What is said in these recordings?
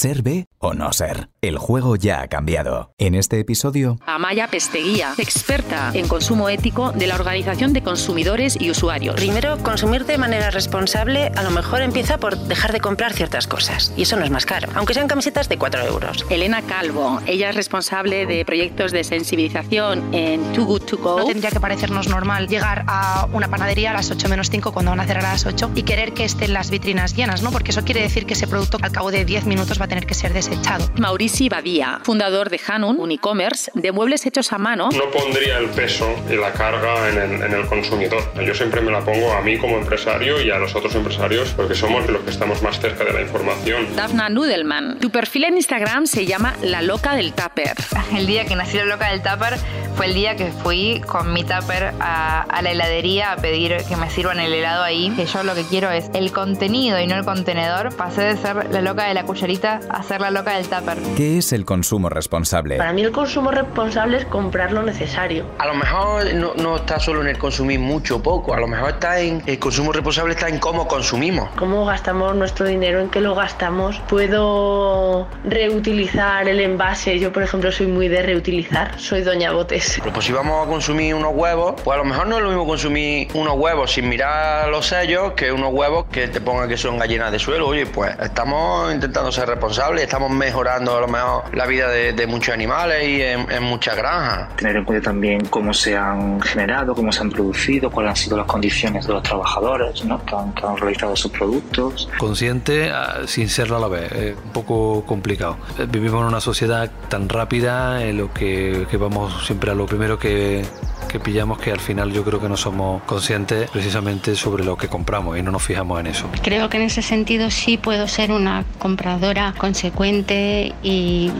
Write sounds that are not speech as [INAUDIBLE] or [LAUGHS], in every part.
Ser B o no ser. El juego ya ha cambiado. En este episodio... Amaya Pesteguía, experta en consumo ético de la Organización de Consumidores y Usuarios. Primero, consumir de manera responsable a lo mejor empieza por dejar de comprar ciertas cosas. Y eso no es más caro, aunque sean camisetas de 4 euros. Elena Calvo, ella es responsable de proyectos de sensibilización en Too Good To Go. No tendría que parecernos normal llegar a una panadería a las 8 menos 5 cuando van a cerrar a las 8 y querer que estén las vitrinas llenas, ¿no? Porque eso quiere decir que ese producto al cabo de 10 minutos va a tener que ser desechado. Maurici Badía, fundador de Hanun, un e-commerce de muebles hechos a mano. No pondría el peso y la carga en el, en el, consumidor. Yo siempre me la pongo a mí como empresario y a los otros empresarios porque somos los que estamos más cerca de la información. Dafna Nudelman, tu perfil en Instagram se llama La Loca del Tupper. El día que nació La Loca del Tupper fue el día que fui con mi tupper a, a, la heladería a pedir que me sirvan el helado ahí. Que yo lo que quiero es el contenido y no el contenedor. Pasé de ser la loca de la cucharita a ser la loca del tupper. ¿Qué es el consumo responsable? Para mí el consumo responsable es comprar lo necesario. A lo mejor no, no está solo en el consumir mucho o poco, a lo mejor está en el consumo responsable está en cómo consumimos. Cómo gastamos nuestro dinero, en qué lo gastamos. Puedo reutilizar el envase. Yo, por ejemplo, soy muy de reutilizar. Soy doña botes. Pero pues si vamos a consumir unos huevos, pues a lo mejor no es lo mismo consumir unos huevos sin mirar los sellos que unos huevos que te pongan que son gallinas de suelo. Oye, pues estamos intentando ser responsables, estamos mejorando a lo mejor la vida de, de muchos animales y en, en, muchas granjas. Tener en cuenta también cómo se han generado, cómo se han producido, cuáles han sido las condiciones de los trabajadores ¿no? que, han, que, han, realizado sus productos. Consciente sin serlo a la vez, es un poco complicado. Vivimos en una sociedad tan rápida en lo que, que vamos siempre a lo primero que, que pillamos que al final yo creo que no somos conscientes precisamente sobre lo que compramos y no nos fijamos en eso. Creo que en ese sentido sí puedo ser una compradora consecuente y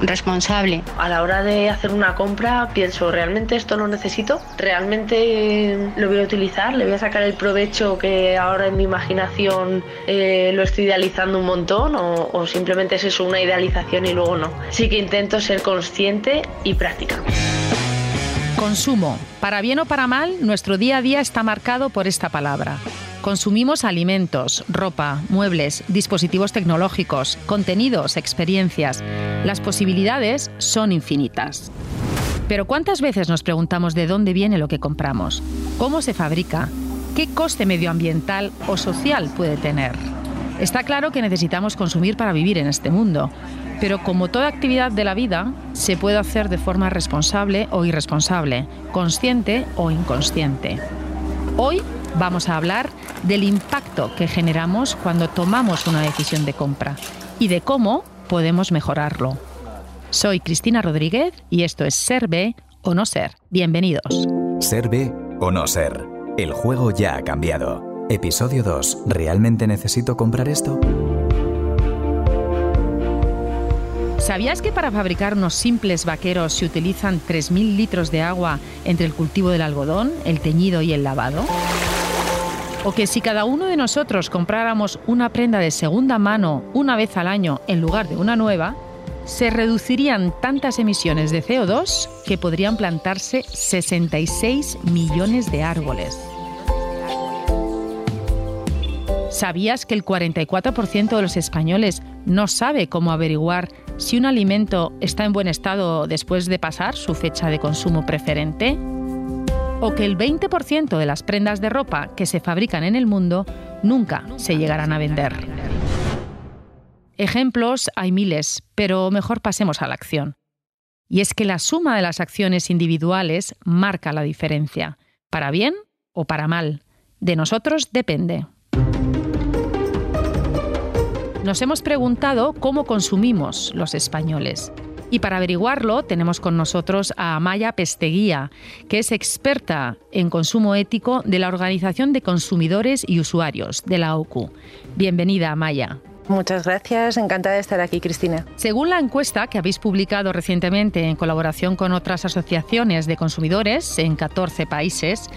responsable. A la hora de hacer una compra pienso, ¿realmente esto lo necesito? ¿Realmente lo voy a utilizar? ¿Le voy a sacar el provecho que ahora en mi imaginación eh, lo estoy idealizando un montón? ¿O, ¿O simplemente es eso, una idealización y luego no? Sí que intento ser consciente y práctica. Consumo. Para bien o para mal, nuestro día a día está marcado por esta palabra. Consumimos alimentos, ropa, muebles, dispositivos tecnológicos, contenidos, experiencias. Las posibilidades son infinitas. Pero ¿cuántas veces nos preguntamos de dónde viene lo que compramos? ¿Cómo se fabrica? ¿Qué coste medioambiental o social puede tener? Está claro que necesitamos consumir para vivir en este mundo, pero como toda actividad de la vida, se puede hacer de forma responsable o irresponsable, consciente o inconsciente. Hoy vamos a hablar del impacto que generamos cuando tomamos una decisión de compra y de cómo podemos mejorarlo. Soy Cristina Rodríguez y esto es Ser o No Ser. Bienvenidos. Ser o No Ser. El juego ya ha cambiado. Episodio 2. ¿Realmente necesito comprar esto? ¿Sabías que para fabricar unos simples vaqueros se utilizan 3.000 litros de agua entre el cultivo del algodón, el teñido y el lavado? ¿O que si cada uno de nosotros compráramos una prenda de segunda mano una vez al año en lugar de una nueva, se reducirían tantas emisiones de CO2 que podrían plantarse 66 millones de árboles? ¿Sabías que el 44% de los españoles no sabe cómo averiguar si un alimento está en buen estado después de pasar su fecha de consumo preferente? ¿O que el 20% de las prendas de ropa que se fabrican en el mundo nunca se llegarán a vender? Ejemplos hay miles, pero mejor pasemos a la acción. Y es que la suma de las acciones individuales marca la diferencia, para bien o para mal. De nosotros depende. Nos hemos preguntado cómo consumimos los españoles. Y para averiguarlo tenemos con nosotros a Amaya Pesteguía, que es experta en consumo ético de la Organización de Consumidores y Usuarios, de la OCU. Bienvenida, Amaya. Muchas gracias, encantada de estar aquí, Cristina. Según la encuesta que habéis publicado recientemente en colaboración con otras asociaciones de consumidores en 14 países,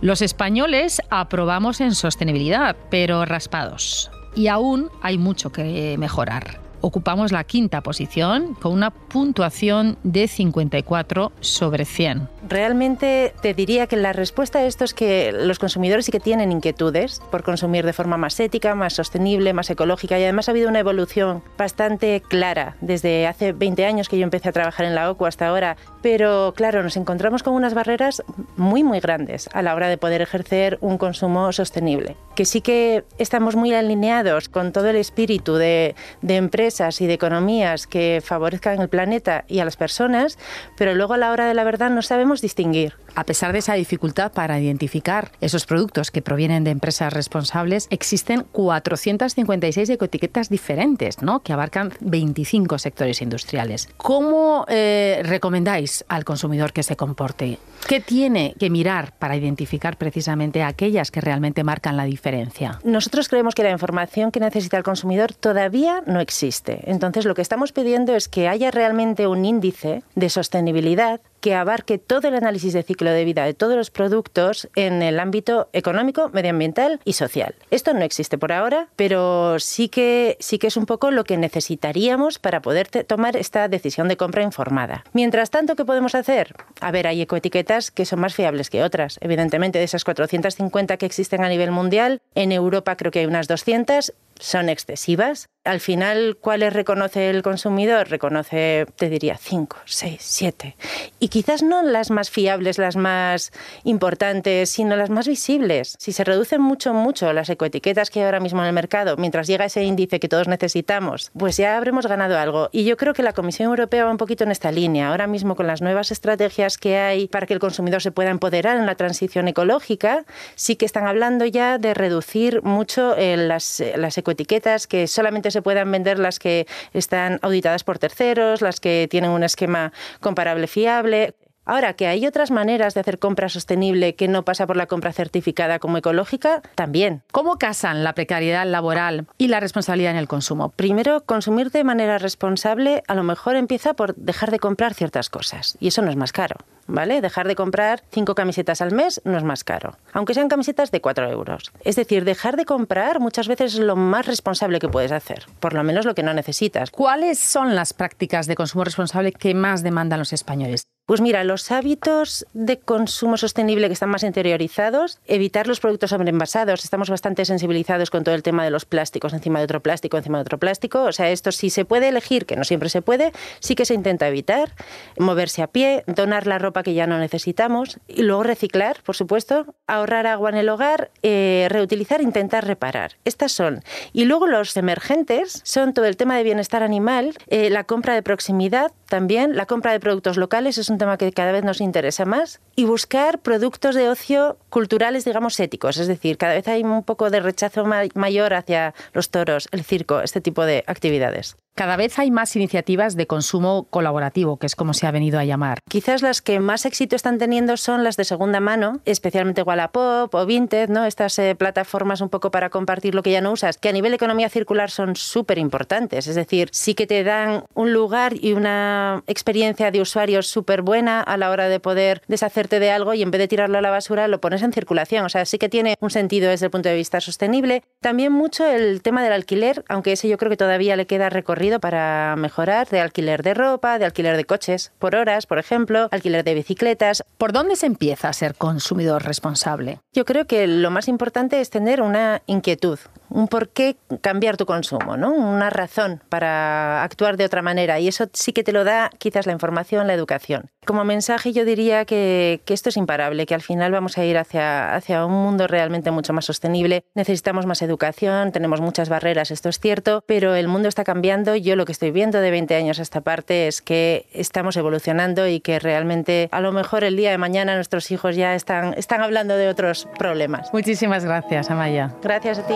los españoles aprobamos en sostenibilidad, pero raspados y aún hay mucho que mejorar. ocupamos la quinta posición con una puntuación de 54 sobre 100. Realmente te diría que la respuesta a esto es que los consumidores sí que tienen inquietudes por consumir de forma más ética, más sostenible, más ecológica y además ha habido una evolución bastante clara desde hace 20 años que yo empecé a trabajar en la OCU hasta ahora. Pero claro, nos encontramos con unas barreras muy muy grandes a la hora de poder ejercer un consumo sostenible. Que sí que estamos muy alineados con todo el espíritu de, de empresas y de economías que favorezcan el planeta y a las personas, pero luego a la hora de la verdad no sabemos distinguir. A pesar de esa dificultad para identificar esos productos que provienen de empresas responsables, existen 456 ecoetiquetas diferentes, ¿no? que abarcan 25 sectores industriales. ¿Cómo eh, recomendáis al consumidor que se comporte? ¿Qué tiene que mirar para identificar precisamente aquellas que realmente marcan la diferencia? Nosotros creemos que la información que necesita el consumidor todavía no existe. Entonces, lo que estamos pidiendo es que haya realmente un índice de sostenibilidad que abarque todo el análisis de ciclo de vida de todos los productos en el ámbito económico, medioambiental y social. Esto no existe por ahora, pero sí que, sí que es un poco lo que necesitaríamos para poder tomar esta decisión de compra informada. Mientras tanto, ¿qué podemos hacer? A ver, hay ecoetiquetas que son más fiables que otras. Evidentemente, de esas 450 que existen a nivel mundial, en Europa creo que hay unas 200 son excesivas. Al final, ¿cuáles reconoce el consumidor? Reconoce, te diría, 5, 6, 7. Y quizás no las más fiables, las más importantes, sino las más visibles. Si se reducen mucho, mucho las ecoetiquetas que hay ahora mismo en el mercado, mientras llega ese índice que todos necesitamos, pues ya habremos ganado algo. Y yo creo que la Comisión Europea va un poquito en esta línea. Ahora mismo, con las nuevas estrategias que hay para que el consumidor se pueda empoderar en la transición ecológica, sí que están hablando ya de reducir mucho eh, las, las etiquetas que solamente se puedan vender las que están auditadas por terceros, las que tienen un esquema comparable fiable. Ahora, que hay otras maneras de hacer compra sostenible que no pasa por la compra certificada como ecológica, también. ¿Cómo casan la precariedad laboral y la responsabilidad en el consumo? Primero, consumir de manera responsable a lo mejor empieza por dejar de comprar ciertas cosas y eso no es más caro. ¿Vale? Dejar de comprar cinco camisetas al mes no es más caro, aunque sean camisetas de cuatro euros. Es decir, dejar de comprar muchas veces es lo más responsable que puedes hacer, por lo menos lo que no necesitas. ¿Cuáles son las prácticas de consumo responsable que más demandan los españoles? Pues mira, los hábitos de consumo sostenible que están más interiorizados, evitar los productos sobreenvasados, estamos bastante sensibilizados con todo el tema de los plásticos encima de otro plástico, encima de otro plástico, o sea, esto sí se puede elegir, que no siempre se puede, sí que se intenta evitar, moverse a pie, donar la ropa que ya no necesitamos y luego reciclar, por supuesto, ahorrar agua en el hogar, eh, reutilizar, intentar reparar. Estas son. Y luego los emergentes son todo el tema de bienestar animal, eh, la compra de proximidad también, la compra de productos locales es un tema que cada vez nos interesa más, y buscar productos de ocio culturales, digamos, éticos. Es decir, cada vez hay un poco de rechazo mayor hacia los toros, el circo, este tipo de actividades. Cada vez hay más iniciativas de consumo colaborativo, que es como se ha venido a llamar. Quizás las que más éxito están teniendo son las de segunda mano, especialmente Wallapop o Vinted, ¿no? Estas eh, plataformas un poco para compartir lo que ya no usas, que a nivel de economía circular son súper importantes. Es decir, sí que te dan un lugar y una experiencia de usuario súper buena a la hora de poder deshacerte de algo y en vez de tirarlo a la basura lo pones en circulación. O sea, sí que tiene un sentido desde el punto de vista sostenible. También mucho el tema del alquiler, aunque ese yo creo que todavía le queda recorrido para mejorar de alquiler de ropa, de alquiler de coches por horas, por ejemplo, alquiler de bicicletas. ¿Por dónde se empieza a ser consumidor responsable? Yo creo que lo más importante es tener una inquietud, un por qué cambiar tu consumo, ¿no? Una razón para actuar de otra manera y eso sí que te lo da quizás la información, la educación. Como mensaje yo diría que, que esto es imparable, que al final vamos a ir hacia, hacia un mundo realmente mucho más sostenible. Necesitamos más educación, tenemos muchas barreras, esto es cierto, pero el mundo está cambiando. Yo lo que estoy viendo de 20 años a esta parte es que estamos evolucionando y que realmente a lo mejor el día de mañana nuestros hijos ya están, están hablando de otros problemas. Muchísimas gracias, Amaya. Gracias a ti.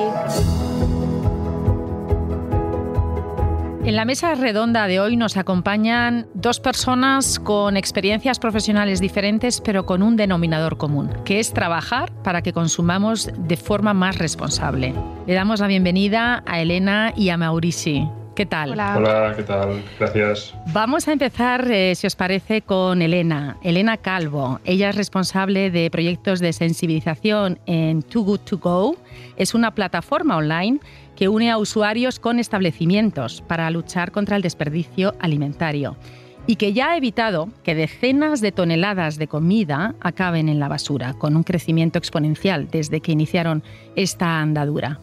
En la mesa redonda de hoy nos acompañan dos personas con experiencias profesionales diferentes, pero con un denominador común, que es trabajar para que consumamos de forma más responsable. Le damos la bienvenida a Elena y a Maurici. ¿Qué tal? Hola. ¿qué tal? Gracias. Vamos a empezar, eh, si os parece, con Elena. Elena Calvo. Ella es responsable de proyectos de sensibilización en Too Good To Go. Es una plataforma online que une a usuarios con establecimientos para luchar contra el desperdicio alimentario y que ya ha evitado que decenas de toneladas de comida acaben en la basura, con un crecimiento exponencial desde que iniciaron esta andadura.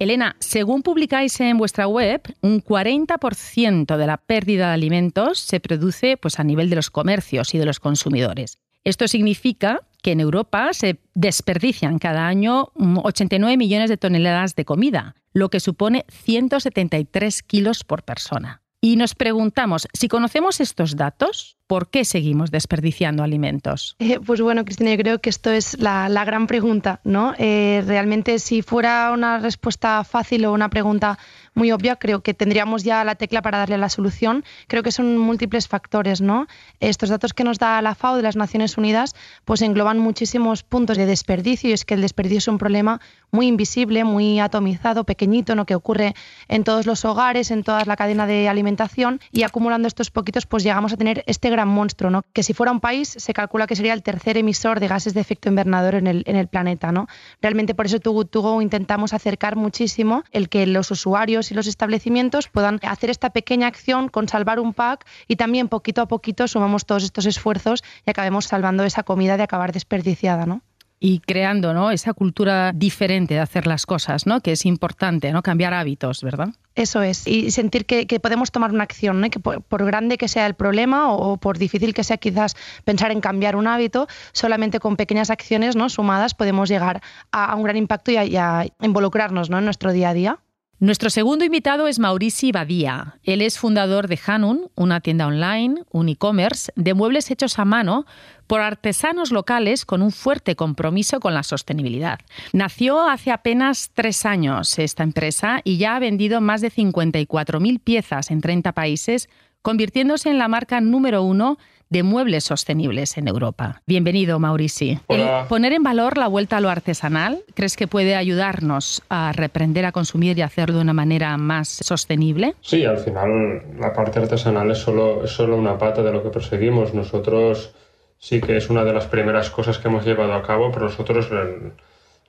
Elena, según publicáis en vuestra web, un 40% de la pérdida de alimentos se produce pues, a nivel de los comercios y de los consumidores. Esto significa que en Europa se desperdician cada año 89 millones de toneladas de comida, lo que supone 173 kilos por persona. Y nos preguntamos, si conocemos estos datos, ¿por qué seguimos desperdiciando alimentos? Eh, pues bueno, Cristina, yo creo que esto es la, gran pregunta, ¿no? Eh, realmente si fuera una respuesta fácil o una pregunta muy obvia, creo que tendríamos ya la tecla para darle la solución. Creo que son múltiples factores, ¿no? Estos datos que nos da la FAO de las Naciones Unidas, pues engloban muchísimos puntos de desperdicio y es que el desperdicio es un problema muy invisible, muy atomizado, pequeñito, ¿no? Que ocurre en todos los hogares, en toda la cadena de alimentación y acumulando estos poquitos, pues llegamos a tener este gran monstruo, ¿no? Que si fuera un país, se calcula que sería el tercer emisor de gases de efecto invernadero en el, en el planeta, ¿no? Realmente por eso Too Good intentamos acercar muchísimo el que los usuarios y los establecimientos puedan hacer esta pequeña acción con salvar un pack y también poquito a poquito sumamos todos estos esfuerzos y acabemos salvando esa comida de acabar desperdiciada, ¿no? y creando ¿no? esa cultura diferente de hacer las cosas, ¿no? que es importante, ¿no? cambiar hábitos, ¿verdad? Eso es, y sentir que, podemos tomar una acción, ¿no? que por, grande que sea el problema o, por difícil que sea quizás pensar en cambiar un hábito, solamente con pequeñas acciones ¿no? sumadas podemos llegar a, un gran impacto y a, involucrarnos ¿no? en nuestro día a día. Nuestro segundo invitado es Maurici Badía. Él es fundador de Hanun, una tienda online, un e-commerce de muebles hechos a mano por artesanos locales con un fuerte compromiso con la sostenibilidad. Nació hace apenas tres años esta empresa y ya ha vendido más de 54.000 piezas en 30 países, convirtiéndose en la marca número uno de muebles sostenibles en Europa. Bienvenido, Maurici. poner en valor la vuelta a lo artesanal, ¿crees que puede ayudarnos a reprender a consumir y hacerlo de una manera más sostenible? Sí, al final la parte artesanal es solo, es solo una pata de lo que perseguimos. Nosotros sí que es una de las primeras cosas que hemos llevado a cabo, pero nosotros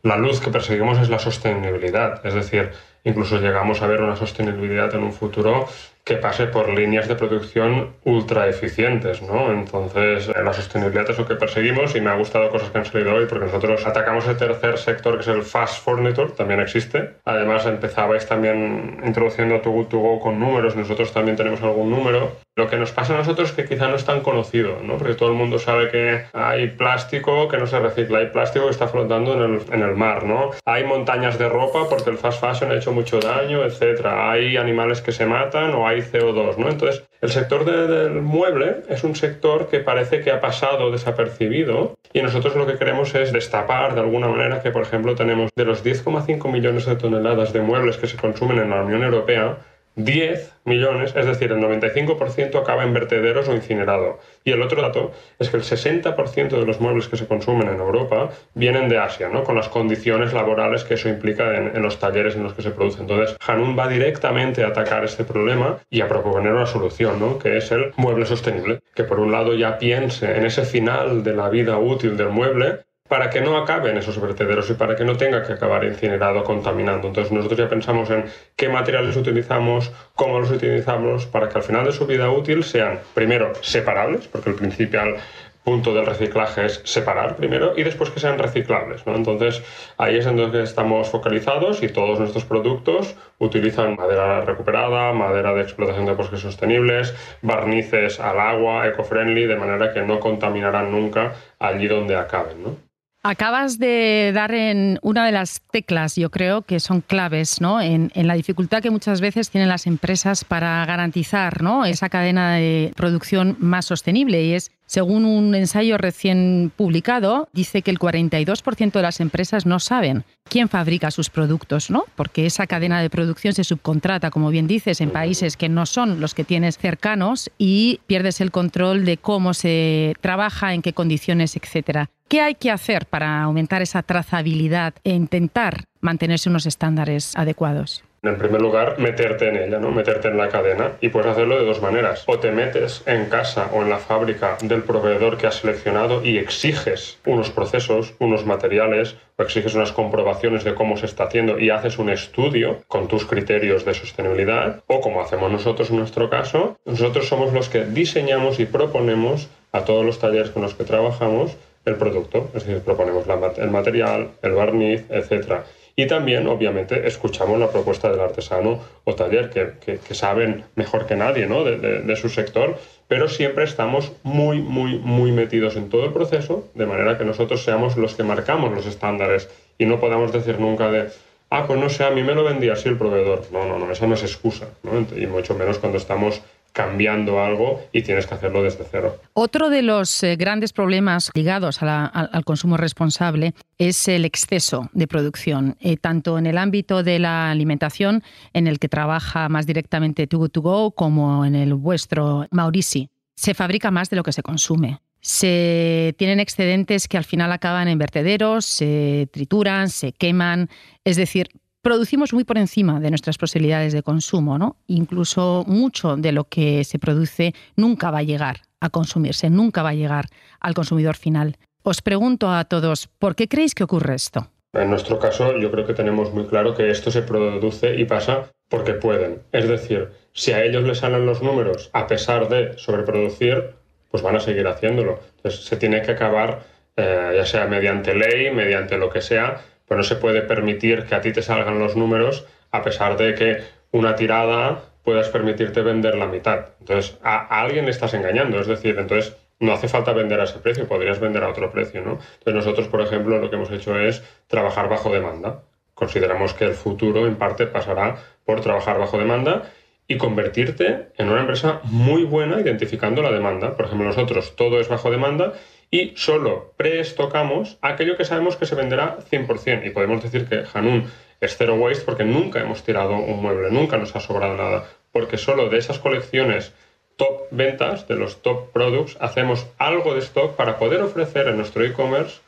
la luz que perseguimos es la sostenibilidad. Es decir, incluso llegamos a ver una sostenibilidad en un futuro que pase por líneas de producción ultra eficientes, ¿no? Entonces, la sostenibilidad es lo que perseguimos y me ha gustado cosas que han salido hoy porque nosotros atacamos el tercer sector que es el fast furniture, también existe. Además, empezabais también introduciendo tu To Go con números, nosotros también tenemos algún número. Lo que nos pasa a nosotros es que quizá no es tan conocido, ¿no? Porque todo el mundo sabe que hay plástico que no se recicla, hay plástico que está flotando en el, en el mar, ¿no? Hay montañas de ropa porque el fast fashion ha hecho mucho daño, etcétera. Hay animales que se matan o hay CO2, ¿no? Entonces, el sector del mueble es un sector que parece que ha pasado desapercibido y nosotros lo que queremos es destapar de alguna manera que, por ejemplo, tenemos de los 10,5 millones de toneladas de muebles que se consumen en la Unión Europea, 10 millones, es decir, el 95% acaba en vertederos o incinerado. Y el otro dato es que el 60% de los muebles que se consumen en Europa vienen de Asia, ¿no? con las condiciones laborales que eso implica en, los talleres en los que se produce. Entonces, Hanun va directamente a atacar este problema y a proponer una solución, ¿no? que es el mueble sostenible, que por un lado ya piense en ese final de la vida útil del mueble, para que no acaben esos vertederos y para que no tenga que acabar incinerado contaminando. Entonces nosotros ya pensamos en qué materiales utilizamos, cómo los utilizamos, para que al final de su vida útil sean, primero, separables, porque el principal punto del reciclaje es separar primero y después que sean reciclables. Entonces ahí es en donde estamos focalizados y todos nuestros productos utilizan madera recuperada, madera de explotación de bosques sostenibles, barnices al agua, eco-friendly, de manera que no contaminarán nunca allí donde acaben. ¿no? Acabas de dar en una de las teclas, yo creo, que son claves ¿no? en, la dificultad que muchas veces tienen las empresas para garantizar ¿no? esa cadena de producción más sostenible y es según un ensayo recién publicado, dice que el 42% de las empresas no saben quién fabrica sus productos, ¿no? Porque esa cadena de producción se subcontrata, como bien dices, en países que no son los que tienes cercanos y pierdes el control de cómo se trabaja, en qué condiciones, etcétera. ¿Qué hay que hacer para aumentar esa trazabilidad e intentar mantenerse unos estándares adecuados? En primer lugar, meterte en ella, ¿no? Meterte en la cadena. Y puedes hacerlo de dos maneras. O te metes en casa o en la fábrica del proveedor que has seleccionado y exiges unos procesos, unos materiales, o exiges unas comprobaciones de cómo se está haciendo y haces un estudio con tus criterios de sostenibilidad. O como hacemos nosotros en nuestro caso, nosotros somos los que diseñamos y proponemos a todos los talleres con los que trabajamos el producto. Es decir, proponemos el material, el barniz, etc. Y también, obviamente, escuchamos la propuesta del artesano o taller, que, saben mejor que nadie ¿no? de, su sector, pero siempre estamos muy, muy, muy metidos en todo el proceso, de manera que nosotros seamos los que marcamos los estándares y no podamos decir nunca de, ah, pues no sé, a mí me lo vendía así el proveedor. No, no, no, esa no es excusa, ¿no? y mucho menos cuando estamos cambiando algo y tienes que hacerlo desde cero. Otro de los eh, grandes problemas ligados al consumo responsable es el exceso de producción, eh, tanto en el ámbito de la alimentación, en el que trabaja más directamente Too como en el vuestro Maurici. Se fabrica más de lo que se consume. Se tienen excedentes que al final acaban en vertederos, se trituran, se queman. Es decir, producimos muy por encima de nuestras posibilidades de consumo, ¿no? Incluso mucho de lo que se produce nunca va a llegar a consumirse, nunca va a llegar al consumidor final. Os pregunto a todos, ¿por qué creéis que ocurre esto? En nuestro caso, yo creo que tenemos muy claro que esto se produce y pasa porque pueden. Es decir, si a ellos les salen los números a pesar de sobreproducir, pues van a seguir haciéndolo. Entonces, se tiene que acabar, eh, ya sea mediante ley, mediante lo que sea, pero no se puede permitir que a ti te salgan los números a pesar de que una tirada puedas permitirte vender la mitad. Entonces, a, alguien le estás engañando, es decir, entonces no hace falta vender a ese precio, podrías vender a otro precio, ¿no? Entonces nosotros, por ejemplo, lo que hemos hecho es trabajar bajo demanda. Consideramos que el futuro, en parte, pasará por trabajar bajo demanda y convertirte en una empresa muy buena identificando la demanda. Por ejemplo, nosotros todo es bajo demanda y solo preestocamos aquello que sabemos que se venderá 100%. Y podemos decir que Hanun es zero waste porque nunca hemos tirado un mueble, nunca nos ha sobrado nada, porque solo de esas colecciones top ventas, de los top products, hacemos algo de stock para poder ofrecer en nuestro e-commerce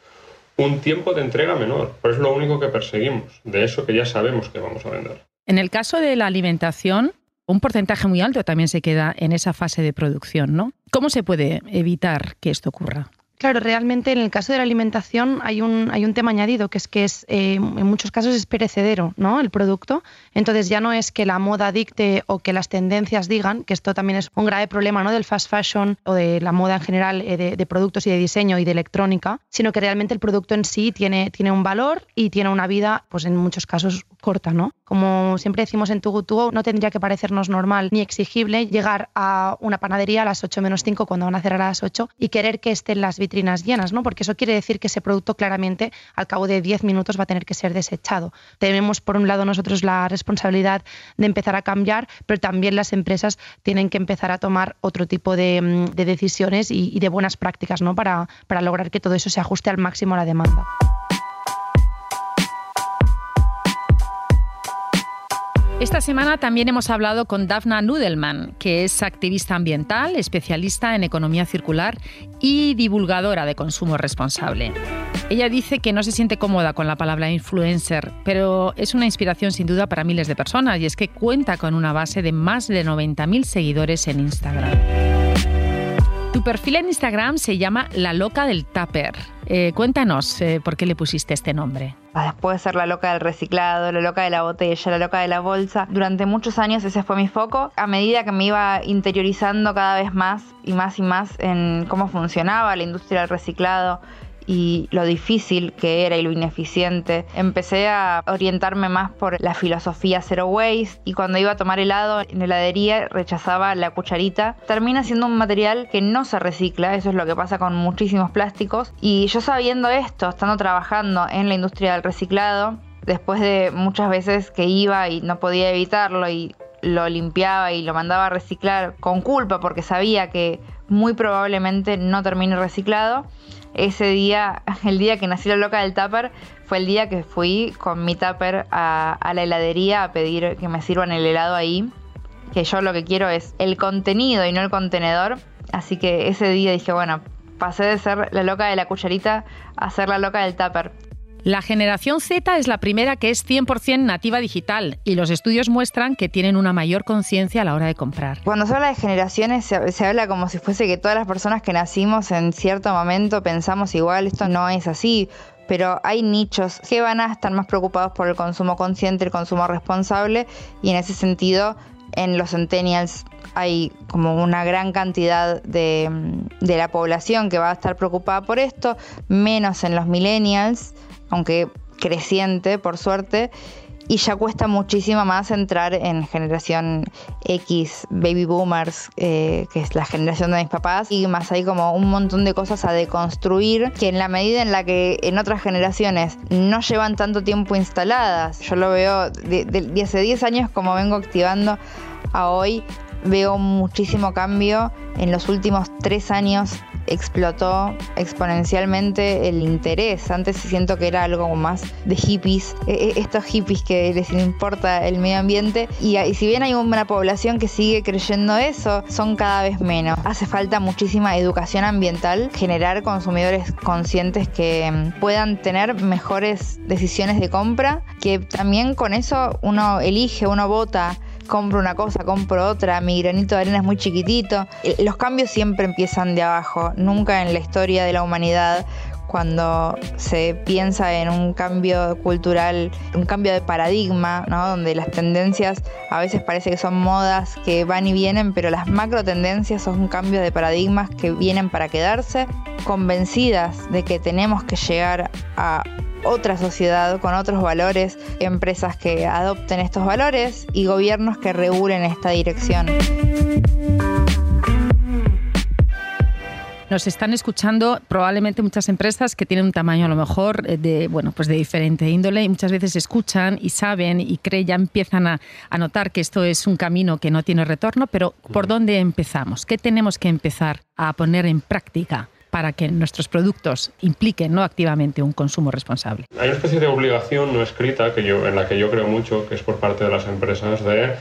un tiempo de entrega menor. Pues es lo único que perseguimos, de eso que ya sabemos que vamos a vender. En el caso de la alimentación, un porcentaje muy alto también se queda en esa fase de producción, ¿no? ¿Cómo se puede evitar que esto ocurra? Claro, realmente en el caso de la alimentación hay un, hay un tema añadido, que es que es, eh, en muchos casos es perecedero ¿no? el producto. Entonces ya no es que la moda dicte o que las tendencias digan, que esto también es un grave problema ¿no? del fast fashion o de la moda en general eh, de, productos y de diseño y de electrónica, sino que realmente el producto en sí tiene, tiene un valor y tiene una vida, pues en muchos casos, corta. ¿no? Como siempre decimos en Tugu Tugo, no tendría que parecernos normal ni exigible llegar a una panadería a las 8 menos 5 cuando van a cerrar a las 8 y querer que estén las vitrinas llenas, ¿no? Porque eso quiere decir que ese producto claramente al cabo de 10 minutos va a tener que ser desechado. Tenemos por un lado nosotros la responsabilidad de empezar a cambiar, pero también las empresas tienen que empezar a tomar otro tipo de, mm, decisiones y, y, de buenas prácticas, ¿no? Para, para lograr que todo eso se ajuste al máximo a la demanda. Esta semana también hemos hablado con Daphna Nudelman, que es activista ambiental, especialista en economía circular y divulgadora de consumo responsable. Ella dice que no se siente cómoda con la palabra influencer, pero es una inspiración sin duda para miles de personas y es que cuenta con una base de más de 90.000 seguidores en Instagram. Tu perfil en Instagram se llama La Loca del Tupper. Eh, cuéntanos eh, por qué le pusiste este nombre. Ah, puede ser la loca del reciclado, la loca de la botella, la loca de la bolsa. Durante muchos años ese fue mi foco. A medida que me iba interiorizando cada vez más y más y más en cómo funcionaba la industria del reciclado, y lo difícil que era y lo ineficiente. Empecé a orientarme más por la filosofía zero waste y cuando iba a tomar helado en heladería rechazaba la cucharita. Termina siendo un material que no se recicla, eso es lo que pasa con muchísimos plásticos y yo sabiendo esto, estando trabajando en la industria del reciclado, después de muchas veces que iba y no podía evitarlo y lo limpiaba y lo mandaba a reciclar con culpa porque sabía que muy probablemente no termine reciclado, ese día, [LAUGHS] el día que nací la loca del tupper, fue el día que fui con mi tupper a, la heladería a pedir que me sirvan el helado ahí. Que yo lo que quiero es el contenido y no el contenedor. Así que ese día dije, bueno, pasé de ser la loca de la cucharita a ser la loca del tupper. La generación Z es la primera que es 100% nativa digital y los estudios muestran que tienen una mayor conciencia a la hora de comprar. Cuando se habla de generaciones se, habla como si fuese que todas las personas que nacimos en cierto momento pensamos igual, esto no es así pero hay nichos que van a estar más preocupados por el consumo consciente, el consumo responsable, y en ese sentido, en los centennials hay como una gran cantidad de, de la población que va a estar preocupada por esto, menos en los millennials, aunque creciente, por suerte, y ya cuesta muchísimo más entrar en generación X, baby boomers, eh, que es la generación de mis papás, y más hay como un montón de cosas a deconstruir que en la medida en la que en otras generaciones no llevan tanto tiempo instaladas, yo lo veo de, hace 10 años como vengo activando a hoy, veo muchísimo cambio en los últimos tres años explotó exponencialmente el interés. Antes siento que era algo más de hippies, e, e, estos hippies que les importa el medio ambiente. Y, si bien hay una población que sigue creyendo eso, son cada vez menos. Hace falta muchísima educación ambiental, generar consumidores conscientes que mm, puedan tener mejores decisiones de compra, que también con eso uno elige, uno vota compro una cosa, compro otra, mi granito de arena es muy chiquitito. Eh, los cambios siempre empiezan de abajo, nunca en la historia de la humanidad cuando se piensa en un cambio cultural, un cambio de paradigma, ¿no? donde las tendencias a veces parece que son modas que van y vienen, pero las macro tendencias son cambios de paradigmas que vienen para quedarse, convencidas de que tenemos que llegar a otra sociedad con otros valores, empresas que adopten estos valores y gobiernos que regulen esta dirección. Nos están escuchando probablemente muchas empresas que tienen un tamaño a lo mejor eh, de, bueno, pues de diferente índole y muchas veces escuchan y saben y creen, ya empiezan a, a notar que esto es un camino que no tiene retorno, pero ¿por dónde empezamos? ¿Qué tenemos que empezar a poner en práctica? Para que nuestros productos impliquen no activamente un consumo responsable. Hay una especie de obligación no escrita que yo, en la que yo creo mucho, que es por parte de las empresas, de,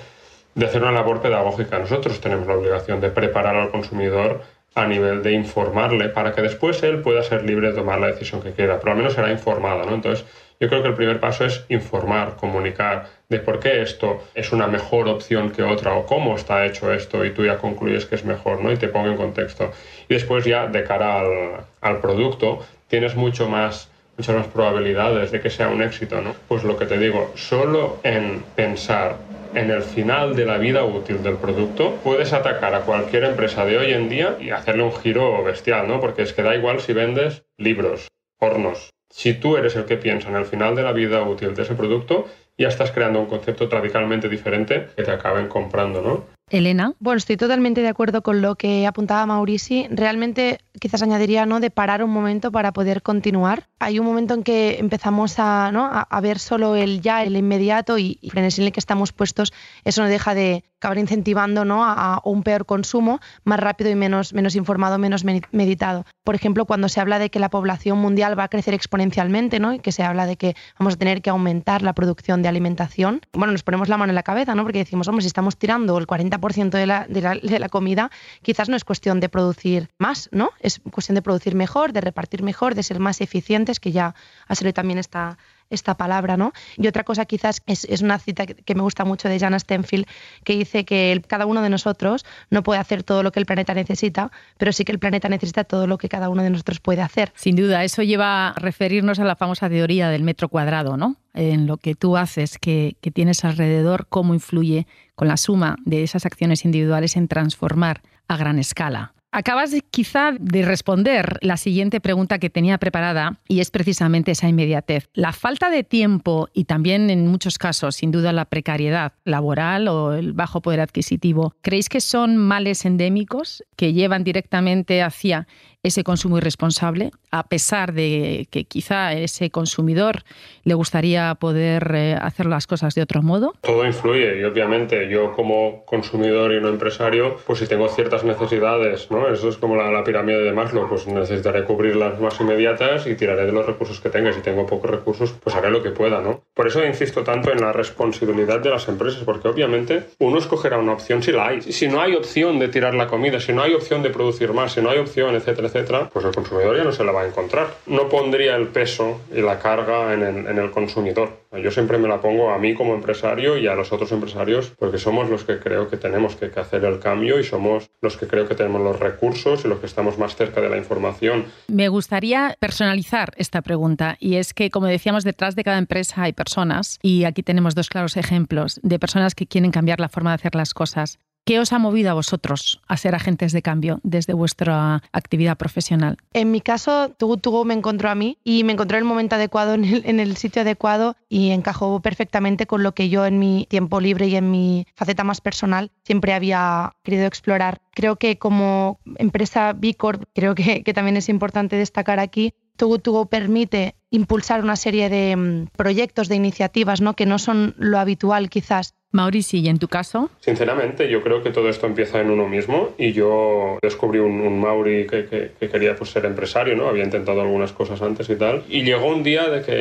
hacer una labor pedagógica. Nosotros tenemos la obligación de preparar al consumidor a nivel de informarle para que después él pueda ser libre de tomar la decisión que quiera, pero al menos será informada, ¿no? Entonces, yo creo que el primer paso es informar, comunicar de por qué esto es una mejor opción que otra o cómo está hecho esto y tú ya concluyes que es mejor, ¿no? Y te pongo en contexto. Y después ya de cara al, al producto tienes mucho más muchas más probabilidades de que sea un éxito, ¿no? Pues lo que te digo, solo en pensar en el final de la vida útil del producto, puedes atacar a cualquier empresa de hoy en día y hacerle un giro bestial, ¿no? Porque es que da igual si vendes libros, hornos, si tú eres el que piensa en el final de la vida útil de ese producto, ya estás creando un concepto radicalmente diferente que te acaben comprando, ¿no? Elena. Bueno, estoy totalmente de acuerdo con lo que apuntaba Maurici. Realmente quizás añadiría ¿no? de parar un momento para poder continuar. Hay un momento en que empezamos a, ¿no? a, ver solo el ya, el inmediato y, y en el que estamos puestos, eso no deja de, acabar incentivando ¿no? a, un peor consumo más rápido y menos, menos informado, menos meditado. Por ejemplo, cuando se habla de que la población mundial va a crecer exponencialmente ¿no? y que se habla de que vamos a tener que aumentar la producción de alimentación, bueno, nos ponemos la mano en la cabeza ¿no? porque decimos, hombre, si estamos tirando el 40% de la, de, la, comida, quizás no es cuestión de producir más, ¿no? es cuestión de producir mejor, de repartir mejor, de ser más eficientes, que ya ha salido también esta esta palabra, ¿no? Y otra cosa quizás es, una cita que, me gusta mucho de Jana Stenfield, que dice que cada uno de nosotros no puede hacer todo lo que el planeta necesita, pero sí que el planeta necesita todo lo que cada uno de nosotros puede hacer. Sin duda, eso lleva a referirnos a la famosa teoría del metro cuadrado, ¿no? En lo que tú haces, que tienes alrededor, cómo influye con la suma de esas acciones individuales en transformar a gran escala Acabas quizá de responder la siguiente pregunta que tenía preparada y es precisamente esa inmediatez. La falta de tiempo y también en muchos casos, sin duda, la precariedad laboral o el bajo poder adquisitivo, ¿creéis que son males endémicos que llevan directamente hacia ese consumo irresponsable, a pesar de que quizá ese consumidor le gustaría poder eh, hacer las cosas de otro modo? Todo influye y obviamente yo como consumidor y no empresario, pues si tengo ciertas necesidades, ¿no? Eso es como la, pirámide de Maslow, pues necesitaré cubrir las más inmediatas y tiraré de los recursos que tenga. Si tengo pocos recursos, pues haré lo que pueda, ¿no? Por eso insisto tanto en la responsabilidad de las empresas, porque obviamente uno escogerá una opción si la hay. Si no hay opción de tirar la comida, si no hay opción de producir más, si no hay opción, etcétera, etcétera, pues el consumidor ya no se la va a encontrar. No pondría el peso y la carga en el, consumidor. Yo siempre me la pongo a mí como empresario y a los otros empresarios porque somos los que creo que tenemos que hacer el cambio y somos los que creo que tenemos los recursos y los que estamos más cerca de la información. Me gustaría personalizar esta pregunta y es que, como decíamos, detrás de cada empresa hay personas y aquí tenemos dos claros ejemplos de personas que quieren cambiar la forma de hacer las cosas. ¿Qué os ha movido a vosotros a ser agentes de cambio desde vuestra actividad profesional? En mi caso, Tugu me encontró a mí y me encontró en el momento adecuado, [LAUGHS] en el, sitio adecuado y encajó perfectamente con lo que yo en mi tiempo libre y en mi faceta más personal siempre había querido explorar. Creo que como empresa B creo que, también es importante destacar aquí, Tugu permite impulsar una serie de um, proyectos, de iniciativas, ¿no? que no son lo habitual quizás Mauricio, ¿y en tu caso? Sinceramente, yo creo que todo esto empieza en uno mismo y yo descubrí un, un Mauri que, que, que, quería pues, ser empresario, ¿no? Había intentado algunas cosas antes y tal. Y llegó un día de que,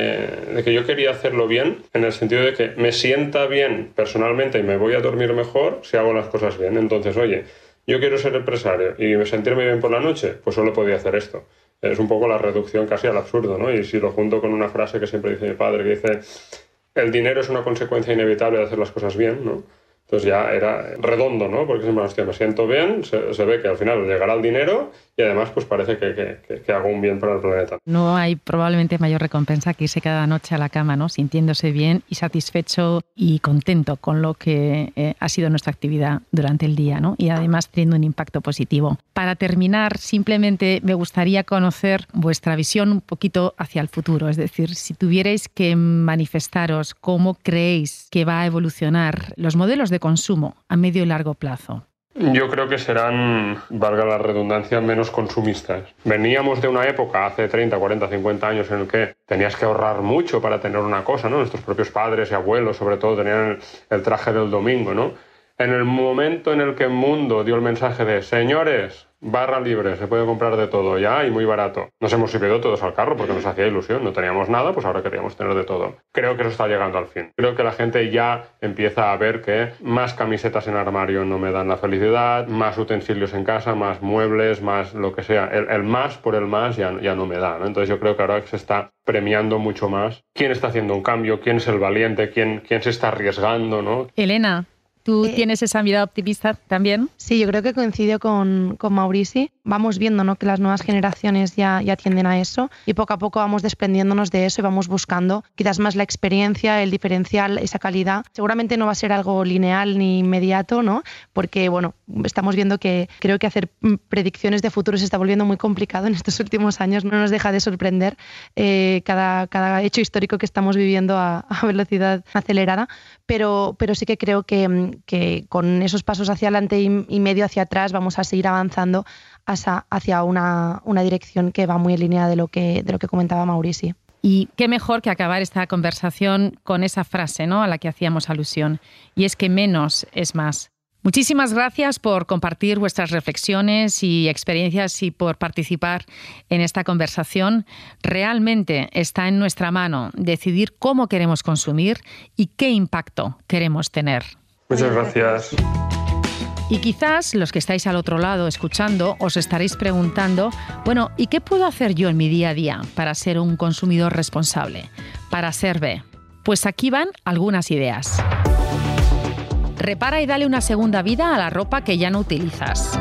de que yo quería hacerlo bien, en el sentido de que me sienta bien personalmente y me voy a dormir mejor si hago las cosas bien. Entonces, oye, yo quiero ser empresario y sentirme bien por la noche, pues solo podía hacer esto. Es un poco la reducción casi al absurdo, ¿no? Y si lo junto con una frase que siempre dice mi padre, que dice el dinero es una consecuencia inevitable de hacer las cosas bien, ¿no? Entonces ya era redondo, ¿no? Porque siempre, hostia, me siento bien, se, se, ve que al final llegará el dinero y además pues parece que, que, que, hago un bien para el planeta. No hay probablemente mayor recompensa que irse cada noche a la cama, ¿no? Sintiéndose bien y satisfecho y contento con lo que eh, ha sido nuestra actividad durante el día, ¿no? Y además teniendo un impacto positivo. Para terminar, simplemente me gustaría conocer vuestra visión un poquito hacia el futuro, es decir, si tuvierais que manifestaros cómo creéis que va a evolucionar los modelos de consumo a medio y largo plazo. Yo creo que serán, valga la redundancia, menos consumistas. Veníamos de una época, hace 30, 40, 50 años, en el que tenías que ahorrar mucho para tener una cosa, ¿no? Nuestros propios padres y abuelos, sobre todo, tenían el, el traje del domingo, ¿no? En el momento en el que el mundo dio el mensaje de señores, barra libre, se puede comprar de todo ya y muy barato. Nos hemos subido todos al carro porque nos hacía ilusión, no teníamos nada, pues ahora queríamos tener de todo. Creo que eso está llegando al fin. Creo que la gente ya empieza a ver que más camisetas en armario no me dan la felicidad, más utensilios en casa, más muebles, más lo que sea. El, más por el más ya, ya no me da. Entonces yo creo que ahora se está premiando mucho más quién está haciendo un cambio, quién es el valiente, quién, quién se está arriesgando. ¿no? Elena, ¿Tú eh, tienes esa mirada optimista también? Sí, yo creo que coincido con, con Maurici. Vamos viendo ¿no? que las nuevas generaciones ya, ya tienden a eso y poco a poco vamos desprendiéndonos de eso y vamos buscando quizás más la experiencia, el diferencial, esa calidad. Seguramente no va a ser algo lineal ni inmediato, ¿no? porque bueno, estamos viendo que creo que hacer predicciones de futuro se está volviendo muy complicado en estos últimos años. No nos deja de sorprender eh, cada, cada hecho histórico que estamos viviendo a, a velocidad acelerada, pero, pero sí que creo que que con esos pasos hacia adelante y, medio hacia atrás vamos a seguir avanzando hacia, una, una, dirección que va muy en línea de lo que, de lo que comentaba Maurici. Y qué mejor que acabar esta conversación con esa frase ¿no? a la que hacíamos alusión, y es que menos es más. Muchísimas gracias por compartir vuestras reflexiones y experiencias y por participar en esta conversación. Realmente está en nuestra mano decidir cómo queremos consumir y qué impacto queremos tener. Muchas gracias. Y quizás los que estáis al otro lado escuchando os estaréis preguntando, bueno, ¿y qué puedo hacer yo en mi día a día para ser un consumidor responsable? Para ser B. Pues aquí van algunas ideas. Repara y dale una segunda vida a la ropa que ya no utilizas.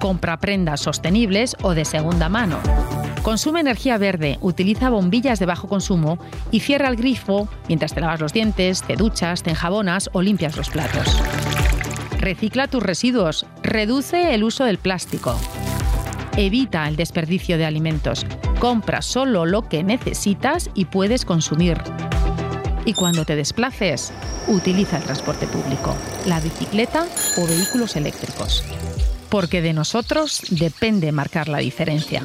Compra prendas sostenibles o de segunda mano. Consume energía verde, utiliza bombillas de bajo consumo y cierra el grifo mientras te lavas los dientes, te duchas, te enjabonas o limpias los platos. Recicla tus residuos, reduce el uso del plástico. Evita el desperdicio de alimentos. Compra solo lo que necesitas y puedes consumir. Y cuando te desplaces, utiliza el transporte público, la bicicleta o vehículos eléctricos. Porque de nosotros depende marcar la diferencia.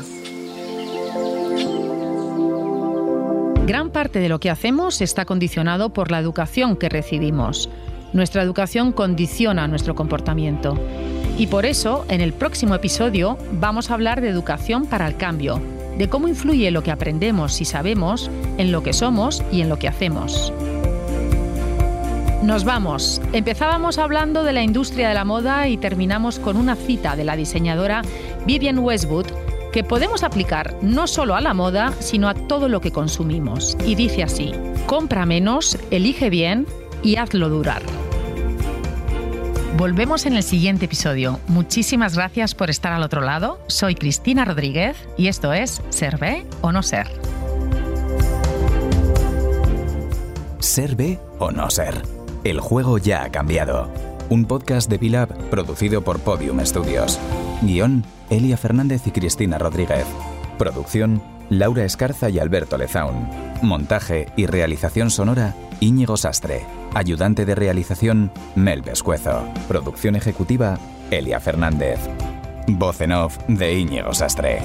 Gran parte de lo que hacemos está condicionado por la educación que recibimos. Nuestra educación condiciona nuestro comportamiento. Y por eso, en el próximo episodio, vamos a hablar de educación para el cambio, de cómo influye lo que aprendemos y sabemos en lo que somos y en lo que hacemos. Nos vamos. Empezábamos hablando de la industria de la moda y terminamos con una cita de la diseñadora Vivian Westwood que podemos aplicar no solo a la moda, sino a todo lo que consumimos. Y dice así, compra menos, elige bien y hazlo durar. Volvemos en el siguiente episodio. Muchísimas gracias por estar al otro lado. Soy Cristina Rodríguez y esto es Ser o no ser. Ser o no ser. El juego ya ha cambiado. Un podcast de Bilab producido por Podium Studios. Guión, Elia Fernández y Cristina Rodríguez. Producción, Laura Escarza y Alberto Lezaun. Montaje y realización sonora, Íñigo Sastre. Ayudante de realización, Mel Pescuezo. Producción ejecutiva, Elia Fernández. Voz en off de Íñigo Sastre.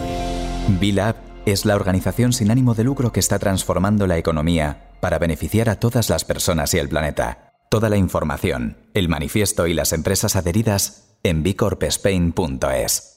Bilab es la organización sin ánimo de lucro que está transformando la economía para beneficiar a todas las personas y el planeta. Toda la información, el manifiesto y las empresas adheridas en bicorpspain.es.